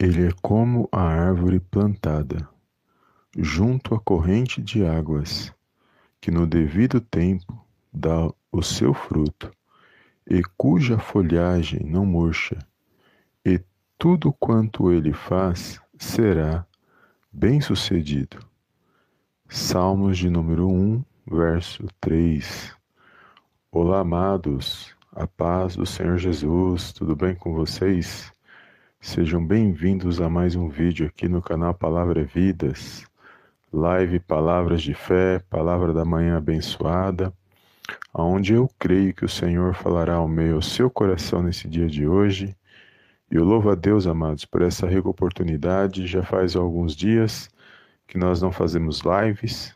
Ele é como a árvore plantada junto à corrente de águas, que no devido tempo dá o seu fruto, e cuja folhagem não murcha, e tudo quanto ele faz será bem-sucedido. Salmos de número 1, verso 3. Olá, amados, a paz do Senhor Jesus, tudo bem com vocês? Sejam bem-vindos a mais um vídeo aqui no canal Palavra Vidas, live Palavras de Fé, Palavra da Manhã Abençoada, onde eu creio que o Senhor falará ao meio ao seu coração nesse dia de hoje. E eu louvo a Deus, amados, por essa rica oportunidade. Já faz alguns dias que nós não fazemos lives,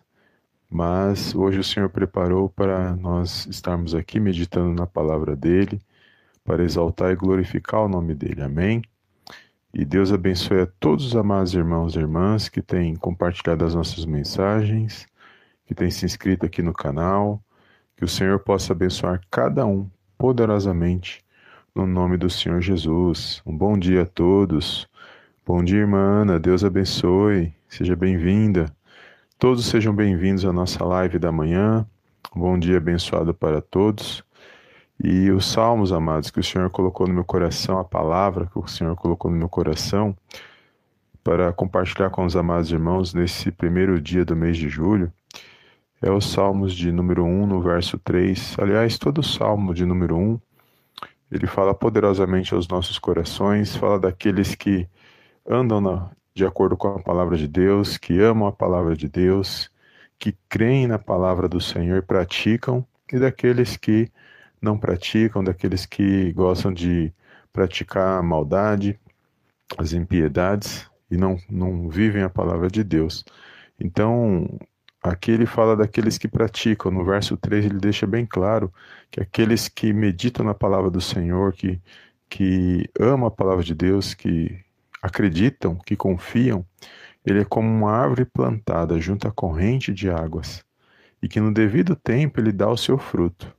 mas hoje o Senhor preparou para nós estarmos aqui meditando na palavra dele, para exaltar e glorificar o nome dele. Amém? E Deus abençoe a todos os amados irmãos e irmãs que têm compartilhado as nossas mensagens, que têm se inscrito aqui no canal. Que o Senhor possa abençoar cada um poderosamente no nome do Senhor Jesus. Um bom dia a todos. Bom dia, irmã Ana. Deus abençoe. Seja bem-vinda. Todos sejam bem-vindos à nossa live da manhã. Um bom dia abençoado para todos. E os salmos, amados, que o Senhor colocou no meu coração, a palavra que o Senhor colocou no meu coração, para compartilhar com os amados irmãos nesse primeiro dia do mês de julho, é os salmos de número 1, no verso 3. Aliás, todo o salmo de número 1, ele fala poderosamente aos nossos corações, fala daqueles que andam na, de acordo com a palavra de Deus, que amam a palavra de Deus, que creem na palavra do Senhor e praticam, e daqueles que não praticam, daqueles que gostam de praticar a maldade, as impiedades e não, não vivem a palavra de Deus. Então, aqui ele fala daqueles que praticam. No verso 3 ele deixa bem claro que aqueles que meditam na palavra do Senhor, que, que amam a palavra de Deus, que acreditam, que confiam, ele é como uma árvore plantada junto à corrente de águas, e que no devido tempo ele dá o seu fruto.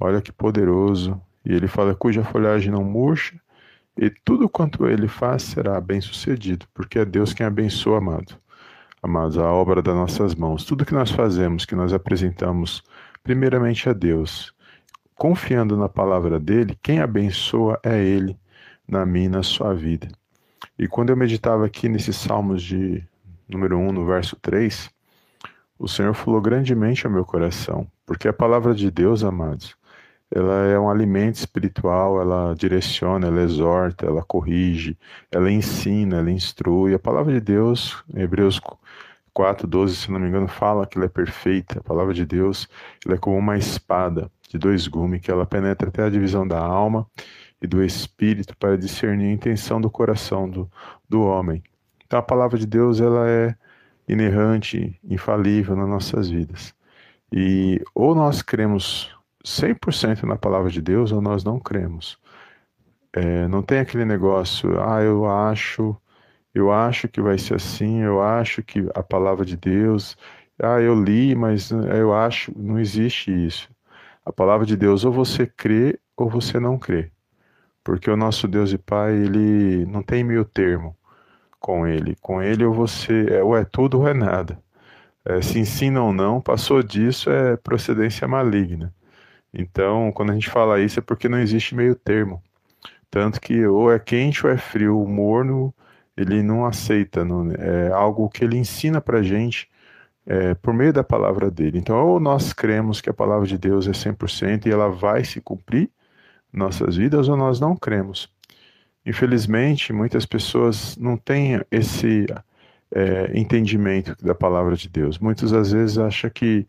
Olha que poderoso. E ele fala: cuja folhagem não murcha, e tudo quanto ele faz será bem sucedido, porque é Deus quem abençoa, amado. Amados, a obra das nossas mãos, tudo que nós fazemos, que nós apresentamos primeiramente a Deus, confiando na palavra dele, quem abençoa é ele na minha e na sua vida. E quando eu meditava aqui nesses Salmos de número 1, no verso 3, o Senhor falou grandemente ao meu coração, porque a palavra de Deus, amados, ela é um alimento espiritual, ela direciona, ela exorta, ela corrige, ela ensina, ela instrui. A palavra de Deus, Hebreus 4, 12, se não me engano, fala que ela é perfeita. A palavra de Deus ela é como uma espada de dois gumes, que ela penetra até a divisão da alma e do espírito para discernir a intenção do coração do, do homem. Então a palavra de Deus ela é inerrante, infalível nas nossas vidas. E ou nós cremos 100% na palavra de Deus ou nós não cremos. É, não tem aquele negócio, ah, eu acho, eu acho que vai ser assim, eu acho que a palavra de Deus, ah, eu li, mas eu acho, não existe isso. A palavra de Deus, ou você crê ou você não crê. Porque o nosso Deus e Pai, ele não tem meio termo com ele. Com ele ou você, é, ou é tudo ou é nada. É, se ensina ou não, passou disso é procedência maligna. Então, quando a gente fala isso é porque não existe meio termo. Tanto que ou é quente ou é frio. O morno, ele não aceita. Não, é algo que ele ensina pra gente é, por meio da palavra dele. Então, ou nós cremos que a palavra de Deus é 100% e ela vai se cumprir nossas vidas, ou nós não cremos. Infelizmente, muitas pessoas não têm esse é, entendimento da palavra de Deus. Muitas às vezes acham que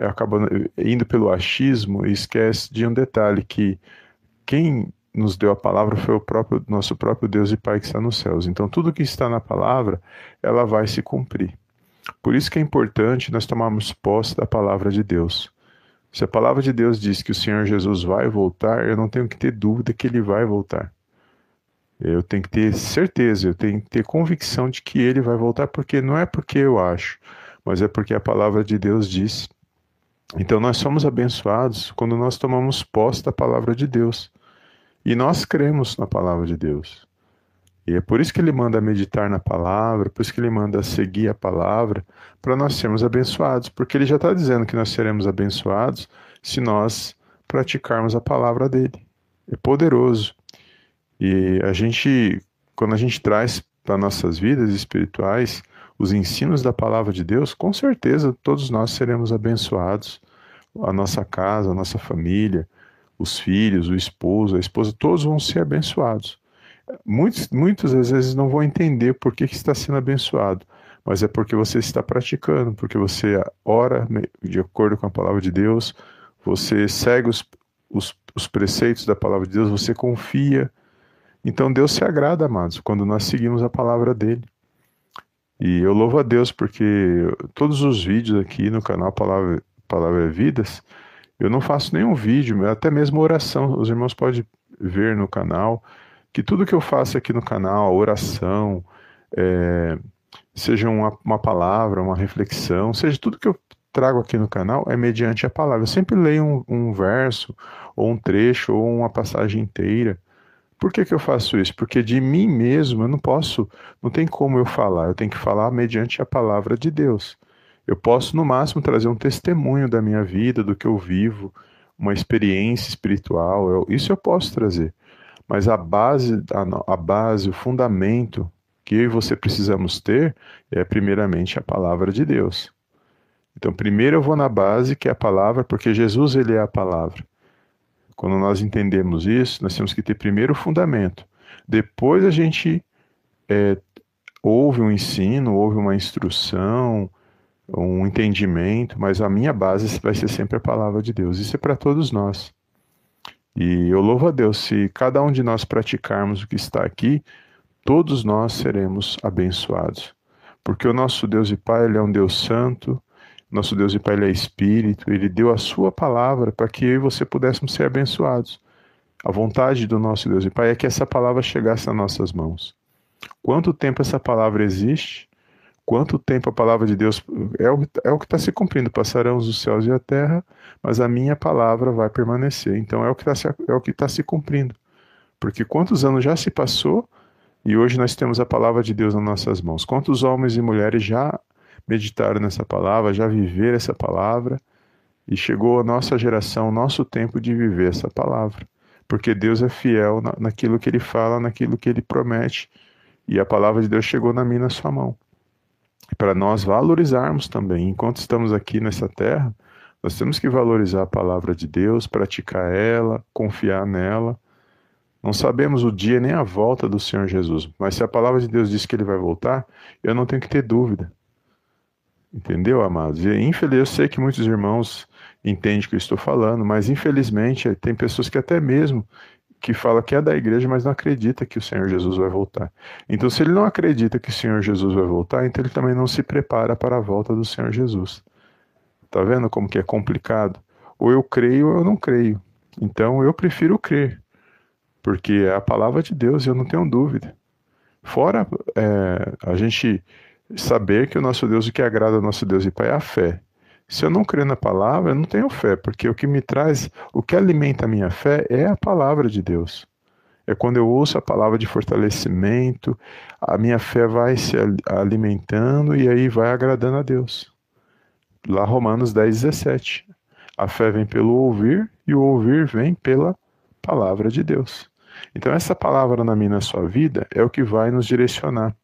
acaba indo pelo achismo e esquece de um detalhe que quem nos deu a palavra foi o próprio nosso próprio Deus e Pai que está nos céus. Então tudo que está na palavra, ela vai se cumprir. Por isso que é importante nós tomarmos posse da palavra de Deus. Se a palavra de Deus diz que o Senhor Jesus vai voltar, eu não tenho que ter dúvida que ele vai voltar. Eu tenho que ter certeza, eu tenho que ter convicção de que ele vai voltar, porque não é porque eu acho, mas é porque a palavra de Deus diz. Então nós somos abençoados quando nós tomamos posse da palavra de Deus. E nós cremos na palavra de Deus. E é por isso que ele manda meditar na palavra, por isso que ele manda seguir a palavra, para nós sermos abençoados. Porque ele já está dizendo que nós seremos abençoados se nós praticarmos a palavra dele. É poderoso. E a gente, quando a gente traz para nossas vidas espirituais os ensinos da palavra de Deus, com certeza todos nós seremos abençoados. A nossa casa, a nossa família, os filhos, o esposo, a esposa, todos vão ser abençoados. Muitos, muitas vezes não vão entender por que, que está sendo abençoado, mas é porque você está praticando, porque você ora de acordo com a palavra de Deus, você segue os, os, os preceitos da palavra de Deus, você confia. Então Deus se agrada, amados, quando nós seguimos a palavra dele. E eu louvo a Deus porque todos os vídeos aqui no canal Palavra, palavra Vidas, eu não faço nenhum vídeo, até mesmo oração. Os irmãos podem ver no canal que tudo que eu faço aqui no canal, a oração, é, seja uma, uma palavra, uma reflexão, seja tudo que eu trago aqui no canal é mediante a palavra. Eu sempre leio um, um verso, ou um trecho, ou uma passagem inteira. Por que, que eu faço isso? Porque de mim mesmo eu não posso, não tem como eu falar, eu tenho que falar mediante a palavra de Deus. Eu posso, no máximo, trazer um testemunho da minha vida, do que eu vivo, uma experiência espiritual, eu, isso eu posso trazer. Mas a base, a, a base, o fundamento que eu e você precisamos ter é, primeiramente, a palavra de Deus. Então, primeiro eu vou na base, que é a palavra, porque Jesus ele é a palavra. Quando nós entendemos isso, nós temos que ter primeiro o fundamento. Depois a gente é, ouve um ensino, ouve uma instrução, um entendimento, mas a minha base vai ser sempre a palavra de Deus. Isso é para todos nós. E eu louvo a Deus, se cada um de nós praticarmos o que está aqui, todos nós seremos abençoados. Porque o nosso Deus e Pai, Ele é um Deus santo, nosso Deus e Pai, Ele é Espírito, Ele deu a Sua palavra para que eu e você pudéssemos ser abençoados. A vontade do nosso Deus e Pai é que essa palavra chegasse nas nossas mãos. Quanto tempo essa palavra existe? Quanto tempo a palavra de Deus é o, é o que está se cumprindo? Passarão os céus e a terra, mas a minha palavra vai permanecer. Então é o que está é o que tá se cumprindo. Porque quantos anos já se passou e hoje nós temos a palavra de Deus nas nossas mãos? Quantos homens e mulheres já meditaram nessa palavra, já viveram essa palavra? E chegou a nossa geração, nosso tempo de viver essa palavra. Porque Deus é fiel na, naquilo que ele fala, naquilo que ele promete. E a palavra de Deus chegou na minha na sua mão para nós valorizarmos também. Enquanto estamos aqui nessa terra, nós temos que valorizar a palavra de Deus, praticar ela, confiar nela. Não sabemos o dia nem a volta do Senhor Jesus, mas se a palavra de Deus diz que ele vai voltar, eu não tenho que ter dúvida. Entendeu, amados? E infelizmente eu sei que muitos irmãos entendem o que eu estou falando, mas infelizmente tem pessoas que até mesmo que fala que é da igreja, mas não acredita que o Senhor Jesus vai voltar. Então, se ele não acredita que o Senhor Jesus vai voltar, então ele também não se prepara para a volta do Senhor Jesus. Tá vendo como que é complicado? Ou eu creio ou eu não creio. Então, eu prefiro crer, porque é a palavra de Deus, eu não tenho dúvida. Fora é, a gente saber que o nosso Deus, o que agrada ao nosso Deus e Pai é a fé. Se eu não crer na palavra, eu não tenho fé, porque o que me traz, o que alimenta a minha fé é a palavra de Deus. É quando eu ouço a palavra de fortalecimento, a minha fé vai se alimentando e aí vai agradando a Deus. Lá Romanos 10, 17. A fé vem pelo ouvir e o ouvir vem pela palavra de Deus. Então essa palavra na minha na sua vida é o que vai nos direcionar.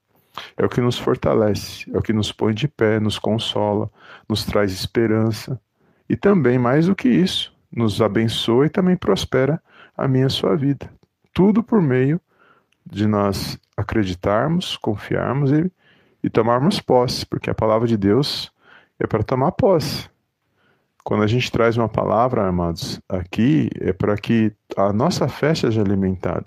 É o que nos fortalece, é o que nos põe de pé, nos consola, nos traz esperança e também, mais do que isso, nos abençoa e também prospera a minha a sua vida. Tudo por meio de nós acreditarmos, confiarmos e, e tomarmos posse, porque a palavra de Deus é para tomar posse. Quando a gente traz uma palavra, amados, aqui é para que a nossa fé seja alimentada.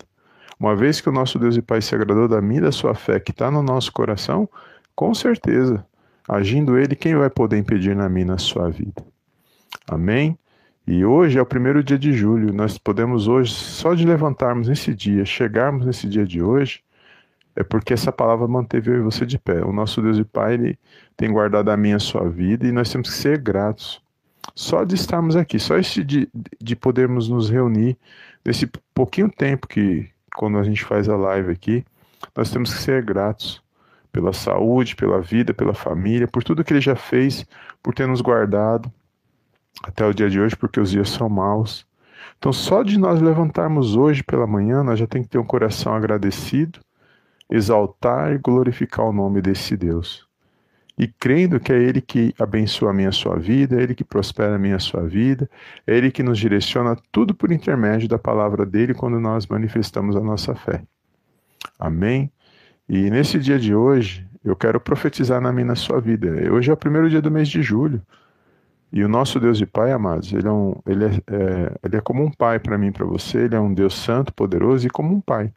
Uma vez que o nosso Deus e Pai se agradou da e da sua fé que está no nosso coração, com certeza, agindo Ele, quem vai poder impedir na minha na sua vida? Amém? E hoje é o primeiro dia de julho. Nós podemos hoje, só de levantarmos nesse dia, chegarmos nesse dia de hoje, é porque essa palavra manteve eu e você de pé. O nosso Deus e Pai, Ele tem guardado a minha a sua vida e nós temos que ser gratos. Só de estarmos aqui, só esse de, de podermos nos reunir, nesse pouquinho tempo que, quando a gente faz a live aqui, nós temos que ser gratos pela saúde, pela vida, pela família, por tudo que Ele já fez, por ter nos guardado até o dia de hoje, porque os dias são maus. Então, só de nós levantarmos hoje pela manhã, nós já tem que ter um coração agradecido, exaltar e glorificar o nome desse Deus. E crendo que é Ele que abençoa a minha sua vida, é Ele que prospera a minha sua vida, é Ele que nos direciona tudo por intermédio da palavra dele quando nós manifestamos a nossa fé. Amém? E nesse dia de hoje, eu quero profetizar na minha na sua vida. Hoje é o primeiro dia do mês de julho. E o nosso Deus e Pai, amados, ele é, um, ele é, é ele é como um pai para mim, para você. Ele é um Deus santo, poderoso e como um pai.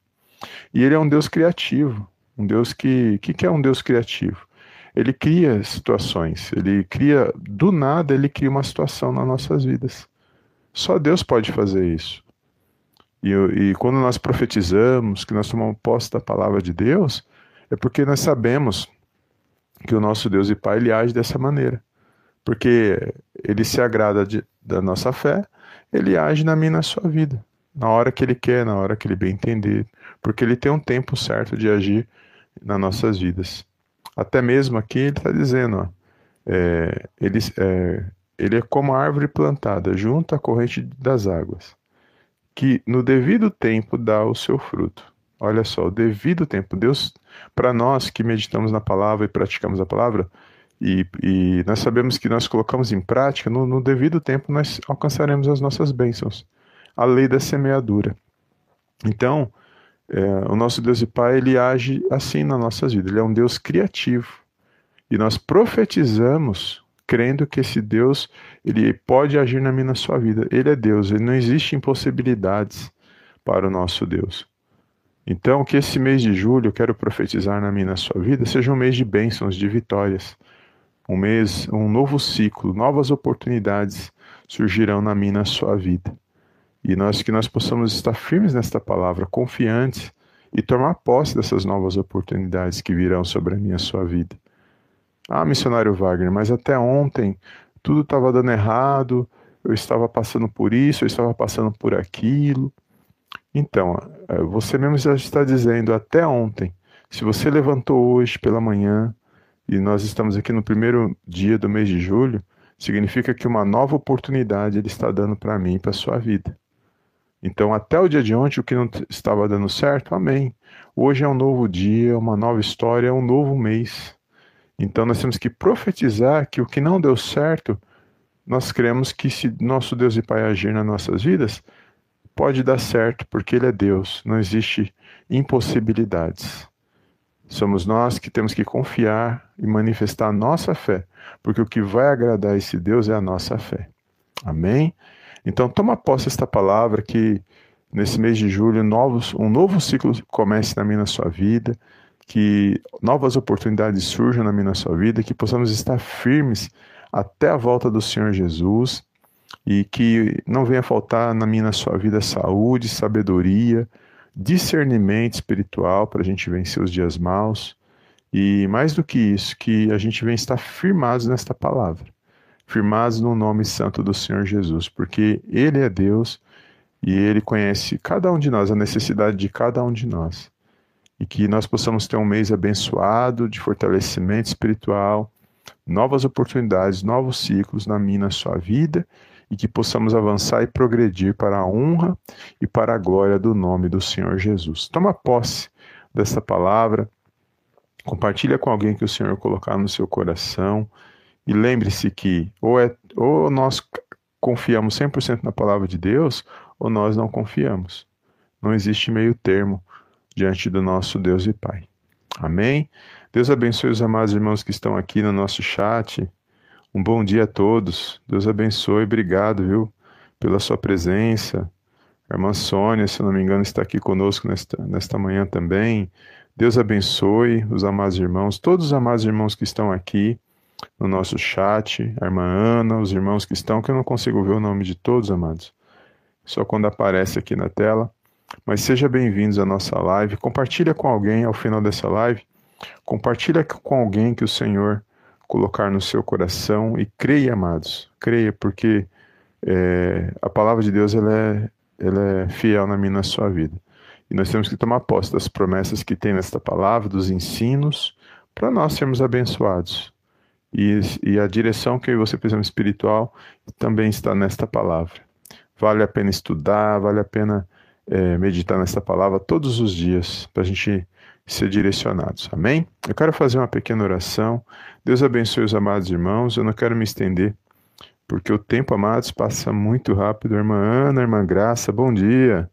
E ele é um Deus criativo, um Deus que, que, que é um Deus criativo? Ele cria situações, ele cria, do nada, ele cria uma situação nas nossas vidas. Só Deus pode fazer isso. E, e quando nós profetizamos, que nós tomamos posse da palavra de Deus, é porque nós sabemos que o nosso Deus e Pai ele age dessa maneira porque ele se agrada de, da nossa fé, ele age na minha na sua vida, na hora que ele quer, na hora que ele bem entender, porque ele tem um tempo certo de agir nas nossas vidas. Até mesmo aqui ele está dizendo, ó, é, ele, é, ele é como a árvore plantada junto à corrente das águas, que no devido tempo dá o seu fruto. Olha só, o devido tempo. Deus, para nós que meditamos na palavra e praticamos a palavra, e, e, nós sabemos que nós colocamos em prática, no, no, devido tempo nós alcançaremos as nossas bênçãos. A lei da semeadura. Então, é, o nosso Deus e Pai, ele age assim nas nossas vidas. Ele é um Deus criativo. E nós profetizamos crendo que esse Deus, ele pode agir na minha na sua vida. Ele é Deus, ele não existe impossibilidades para o nosso Deus. Então, que esse mês de julho, eu quero profetizar na minha na sua vida, seja um mês de bênçãos, de vitórias um mês, um novo ciclo, novas oportunidades surgirão na minha na sua vida. E nós que nós possamos estar firmes nesta palavra, confiantes e tomar posse dessas novas oportunidades que virão sobre a minha sua vida. Ah, missionário Wagner, mas até ontem tudo estava dando errado, eu estava passando por isso, eu estava passando por aquilo. Então, eh, você mesmo já está dizendo até ontem. Se você levantou hoje pela manhã, e nós estamos aqui no primeiro dia do mês de julho, significa que uma nova oportunidade ele está dando para mim e para sua vida. Então, até o dia de ontem, o que não estava dando certo, amém. Hoje é um novo dia, uma nova história, um novo mês. Então, nós temos que profetizar que o que não deu certo, nós cremos que se nosso Deus e Pai agir nas nossas vidas, pode dar certo, porque Ele é Deus, não existe impossibilidades. Somos nós que temos que confiar e manifestar a nossa fé, porque o que vai agradar esse Deus é a nossa fé. Amém? Então, toma posse esta palavra que nesse mês de julho novos, um novo ciclo comece na minha na sua vida, que novas oportunidades surjam na minha sua vida, que possamos estar firmes até a volta do Senhor Jesus e que não venha faltar na minha na sua vida saúde, sabedoria, discernimento espiritual para a gente vencer os dias maus. E mais do que isso, que a gente venha estar firmados nesta palavra, firmados no nome santo do Senhor Jesus, porque Ele é Deus e Ele conhece cada um de nós, a necessidade de cada um de nós. E que nós possamos ter um mês abençoado de fortalecimento espiritual, novas oportunidades, novos ciclos na minha, na sua vida e que possamos avançar e progredir para a honra e para a glória do nome do Senhor Jesus. Toma posse dessa palavra, compartilha com alguém que o Senhor colocar no seu coração e lembre-se que ou, é, ou nós confiamos 100% na palavra de Deus ou nós não confiamos. Não existe meio termo diante do nosso Deus e Pai. Amém? Deus abençoe os amados irmãos que estão aqui no nosso chat Um bom dia a todos. Deus abençoe. Obrigado, viu, pela sua presença. A irmã Sônia, se não me engano, está aqui conosco nesta, nesta manhã também. Deus abençoe os amados irmãos, todos os amados irmãos que estão aqui no nosso chat, a irmã Ana, os irmãos que estão, que eu não consigo ver o nome de todos, amados, só quando aparece aqui na tela. Mas sejam bem-vindos à nossa live. Compartilha com alguém ao final dessa live. Compartilha com alguém que o Senhor colocar no seu coração e creia, amados. Creia, porque é, a palavra de Deus ela é, ela é fiel na minha na sua vida. E nós temos que tomar posse das promessas que tem nesta palavra, dos ensinos, para nós sermos abençoados. E, e, a direção que você precisa espiritual também está nesta palavra. Vale a pena estudar, vale a pena é, meditar nesta palavra todos os dias, para a gente ser direcionados. Amém? Eu quero fazer uma pequena oração. Deus abençoe os amados irmãos. Eu não quero me estender, porque o tempo, amados, passa muito rápido. Irmã Ana, irmã Graça, bom dia.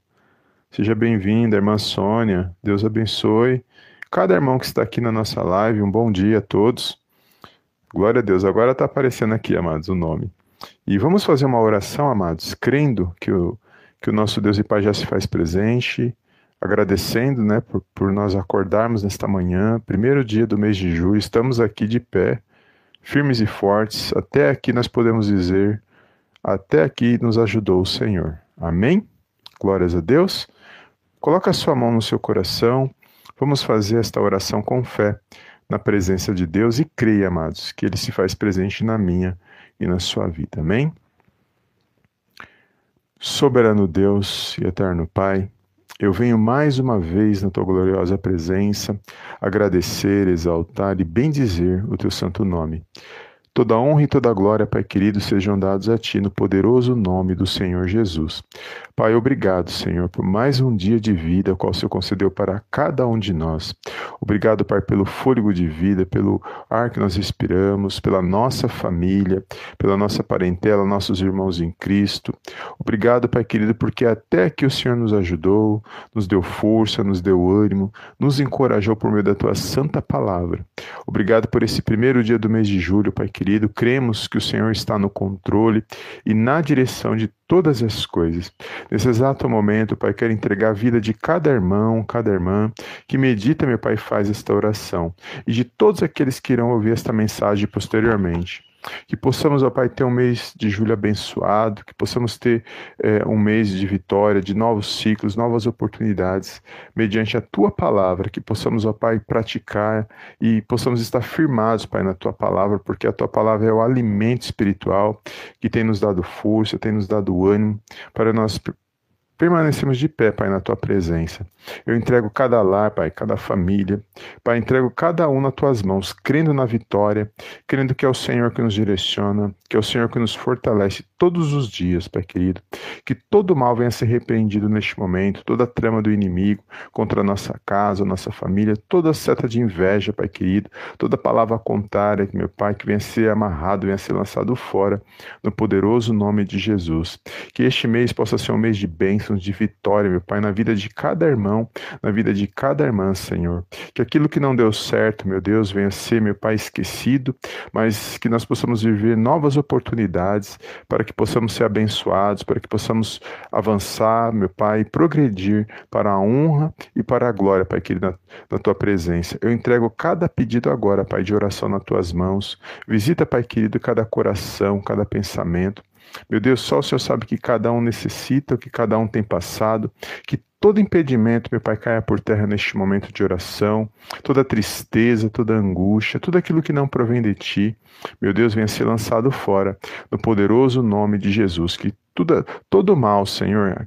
Seja bem-vinda, irmã Sônia. Deus abençoe. Cada irmão que está aqui na nossa live, um bom dia a todos. Glória a Deus. Agora está aparecendo aqui, amados, o nome. E vamos fazer uma oração, amados, crendo que o, que o nosso Deus e Pai já se faz presente, agradecendo né, por, por nós acordarmos nesta manhã, primeiro dia do mês de julho, estamos aqui de pé, firmes e fortes. Até aqui nós podemos dizer: até aqui nos ajudou o Senhor. Amém? Glórias a Deus. Coloque a sua mão no seu coração. Vamos fazer esta oração com fé na presença de Deus e creia, amados, que Ele se faz presente na minha e na sua vida. Amém? Soberano Deus e eterno Pai, eu venho mais uma vez na tua gloriosa presença agradecer, exaltar e bendizer o teu santo nome. Toda honra e toda glória, Pai querido, sejam dados a Ti no poderoso nome do Senhor Jesus. Pai, obrigado, Senhor, por mais um dia de vida, qual o Senhor concedeu para cada um de nós. Obrigado, Pai, pelo fôlego de vida, pelo ar que nós respiramos, pela nossa família, pela nossa parentela, nossos irmãos em Cristo. Obrigado, Pai querido, porque até que o Senhor nos ajudou, nos deu força, nos deu ânimo, nos encorajou por meio da Tua santa palavra. Obrigado por esse primeiro dia do mês de julho, Pai querido. Cremos que o Senhor está no controle e na direção de todas as coisas. Nesse exato momento, Pai, quero entregar a vida de cada irmão, cada irmã que medita, meu Pai, faz esta oração e de todos aqueles que irão ouvir esta mensagem posteriormente. Que possamos, ó Pai, ter um mês de julho abençoado, que possamos ter é, um mês de vitória, de novos ciclos, novas oportunidades, mediante a Tua palavra, que possamos, ó Pai, praticar e possamos estar firmados, Pai, na Tua palavra, porque a Tua palavra é o alimento espiritual que tem nos dado força, tem nos dado ânimo para nós permanecemos de pé, Pai, na tua presença. Eu entrego cada lar, Pai, cada família. Pai, entrego cada um nas tuas mãos, crendo na vitória, crendo que é o Senhor que nos direciona, que é o Senhor que nos fortalece todos os dias, Pai querido. Que todo mal venha a ser repreendido neste momento, toda trama do inimigo contra a nossa casa, a nossa família, toda seta de inveja, Pai querido, toda palavra contrária, meu Pai, que venha a ser amarrado, venha a ser lançado fora, no poderoso nome de Jesus. Que este mês possa ser um mês de bênção bênçãos de vitória, meu Pai, na vida de cada irmão, na vida de cada irmã, Senhor. Que aquilo que não deu certo, meu Deus, venha ser, meu Pai, esquecido, mas que nós possamos viver novas oportunidades para que possamos ser abençoados, para que possamos avançar, meu Pai, progredir para a honra e para a glória, Pai querido, na, na tua presença. Eu entrego cada pedido agora, Pai, de oração nas tuas mãos. Visita, Pai querido, cada coração, cada pensamento. Meu Deus, só o Senhor sabe que cada um necessita, o que cada um tem passado, que todo impedimento, meu Pai, caia por terra neste momento de oração, toda tristeza, toda angústia, tudo aquilo que não provém de Ti, meu Deus, venha ser lançado fora, no poderoso nome de Jesus, que tudo, todo mal, Senhor,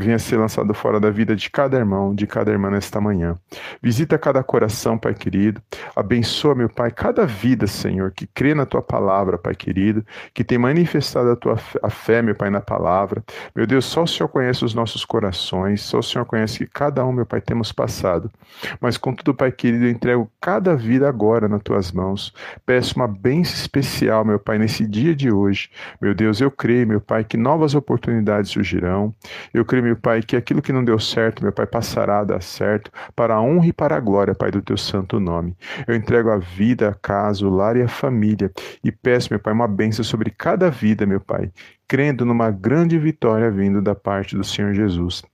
venha ser lançado fora da vida de cada irmão, de cada irmã nesta manhã. Visita cada coração, Pai querido. Abençoa, meu Pai, cada vida, Senhor, que crê na tua palavra, Pai querido, que tem manifestado a tua a fé, meu Pai, na palavra. Meu Deus, só o Senhor conhece os nossos corações, só o Senhor conhece que cada um, meu Pai, temos passado. Mas contudo, Pai querido, eu entrego cada vida agora nas tuas mãos. Peço uma bênção especial, meu Pai, nesse dia de hoje. Meu Deus, eu creio, meu Pai, que novas oportunidades surgirão. Eu creio, meu Pai, que aquilo que não deu certo, meu Pai, passará a dar certo, para a honra e para a glória, Pai, do teu santo nome. Eu entrego a vida, a casa, o lar e a família e peço, meu Pai, uma bênção sobre cada vida, meu Pai, crendo numa grande vitória vindo da parte do Senhor Jesus.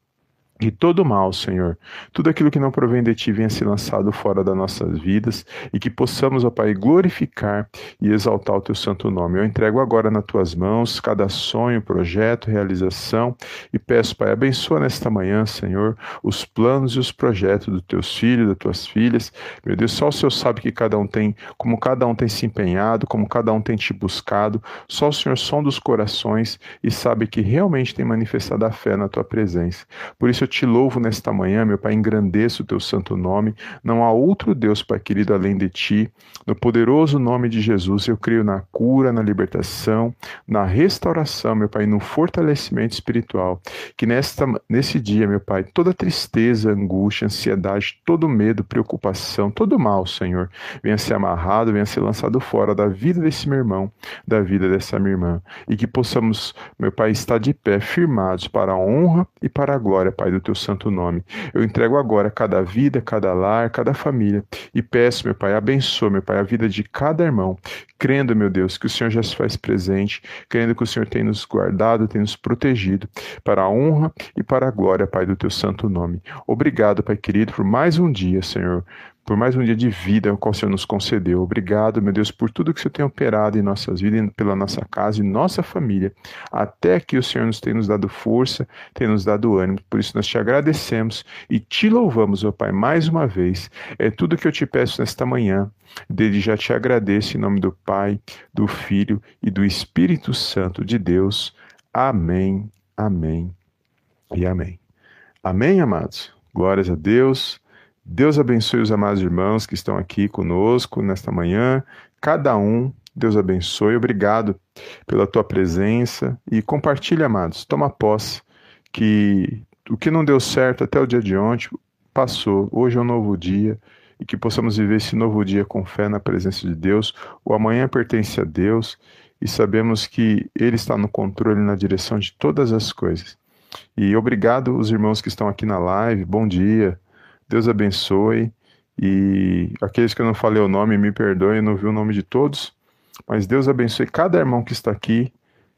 E todo mal, Senhor, tudo aquilo que não provém de Ti venha ser lançado fora das nossas vidas e que possamos, ó Pai, glorificar e exaltar o Teu santo nome. Eu entrego agora nas Tuas mãos cada sonho, projeto, realização e peço, Pai, abençoa nesta manhã, Senhor, os planos e os projetos dos Teus filhos, das Tuas filhas. Meu Deus, só o Senhor sabe que cada um tem, como cada um tem se empenhado, como cada um tem Te buscado. Só o Senhor sonda os corações e sabe que realmente tem manifestado a fé na Tua presença. Por isso eu te louvo nesta manhã, meu Pai, engrandeço o teu santo nome. Não há outro Deus, Pai querido, além de ti. No poderoso nome de Jesus, eu creio na cura, na libertação, na restauração, meu Pai, no fortalecimento espiritual. Que nesta, nesse dia, meu Pai, toda tristeza, angústia, ansiedade, todo medo, preocupação, todo mal, Senhor, venha ser amarrado, venha ser lançado fora da vida desse meu irmão, da vida dessa minha irmã. E que possamos, meu Pai, estar de pé, firmados para a honra e para a glória, Pai, do teu santo nome. Eu entrego agora cada vida, cada lar, cada família e peço, meu Pai, abençoa, meu Pai, a vida de cada irmão, crendo, meu Deus, que o Senhor já se faz presente, crendo que o Senhor tem nos guardado, tem nos protegido para a honra e para a glória, Pai, do teu santo nome. Obrigado, Pai querido, por mais um dia, Senhor, por mais um dia de vida o qual o Senhor nos concedeu. Obrigado, meu Deus, por tudo que o Senhor tem operado em nossas vidas, pela nossa casa e nossa família, até que o Senhor nos tem nos dado força, tem nos dado ânimo. Por isso nós te agradecemos e te louvamos, ó Pai, mais uma vez. É tudo que eu te peço nesta manhã. Desde já te agradeço em nome do Pai, do Filho e do Espírito Santo de Deus. Amém, amém e amém. Amém, amados? Glórias a Deus. Deus abençoe os amados irmãos que estão aqui conosco nesta manhã, cada um. Deus abençoe. Obrigado pela tua presença e compartilha, amados. Toma posse que o que não deu certo até o dia de ontem passou. Hoje é um novo dia e que possamos viver esse novo dia com fé na presença de Deus. O amanhã pertence a Deus e sabemos que Ele está no controle na direção de todas as coisas. E obrigado os irmãos que estão aqui na live. Bom dia. Deus abençoe. E aqueles que eu não falei o nome, me perdoem, não vi o nome de todos. Mas Deus abençoe cada irmão que está aqui,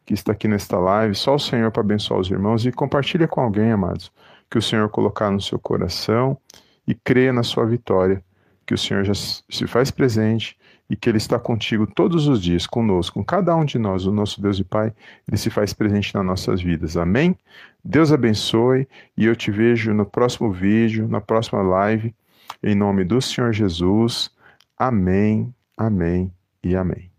que está aqui nesta live. Só o Senhor para abençoar os irmãos. E compartilha com alguém, amados, que o Senhor colocar no seu coração e creia na sua vitória, que o Senhor já se faz presente e que Ele está contigo todos os dias, conosco, com cada um de nós, o nosso Deus e Pai, Ele se faz presente nas nossas vidas. Amém? Deus abençoe e eu te vejo no próximo vídeo, na próxima live, em nome do Senhor Jesus. Amém, amém e amém.